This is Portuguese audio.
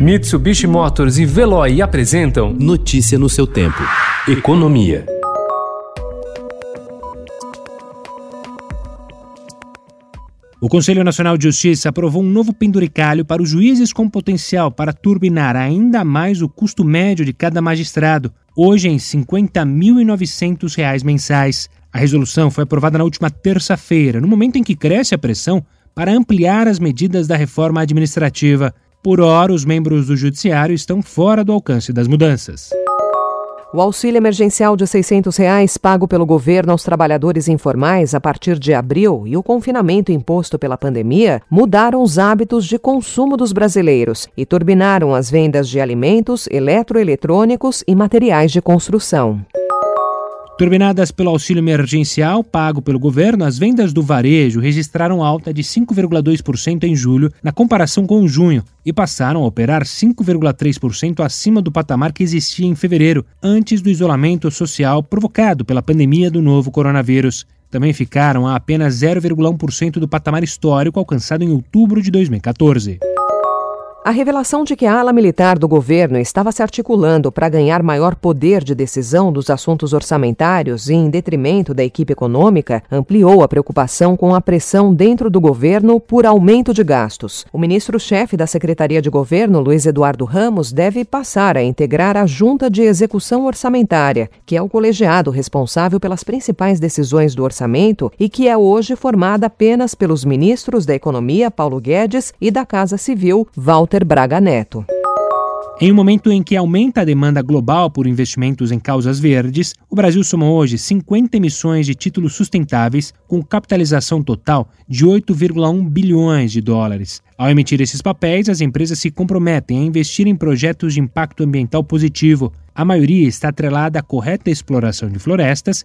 Mitsubishi Motors e Veloy apresentam Notícia no seu tempo. Economia. O Conselho Nacional de Justiça aprovou um novo penduricalho para os juízes com potencial para turbinar ainda mais o custo médio de cada magistrado, hoje em R$ 50.900 mensais. A resolução foi aprovada na última terça-feira, no momento em que cresce a pressão para ampliar as medidas da reforma administrativa. Por hora, os membros do Judiciário estão fora do alcance das mudanças. O auxílio emergencial de 600 reais pago pelo governo aos trabalhadores informais a partir de abril e o confinamento imposto pela pandemia mudaram os hábitos de consumo dos brasileiros e turbinaram as vendas de alimentos, eletroeletrônicos e materiais de construção. Turbinadas pelo auxílio emergencial pago pelo governo, as vendas do varejo registraram alta de 5,2% em julho, na comparação com junho, e passaram a operar 5,3% acima do patamar que existia em fevereiro, antes do isolamento social provocado pela pandemia do novo coronavírus. Também ficaram a apenas 0,1% do patamar histórico alcançado em outubro de 2014. A revelação de que a ala militar do governo estava se articulando para ganhar maior poder de decisão dos assuntos orçamentários e em detrimento da equipe econômica ampliou a preocupação com a pressão dentro do governo por aumento de gastos. O ministro-chefe da Secretaria de Governo, Luiz Eduardo Ramos, deve passar a integrar a Junta de Execução Orçamentária, que é o colegiado responsável pelas principais decisões do orçamento e que é hoje formada apenas pelos ministros da Economia, Paulo Guedes, e da Casa Civil, Walter Walter Braga Neto. Em um momento em que aumenta a demanda global por investimentos em causas verdes, o Brasil soma hoje 50 emissões de títulos sustentáveis com capitalização total de 8,1 bilhões de dólares. Ao emitir esses papéis, as empresas se comprometem a investir em projetos de impacto ambiental positivo. A maioria está atrelada à correta exploração de florestas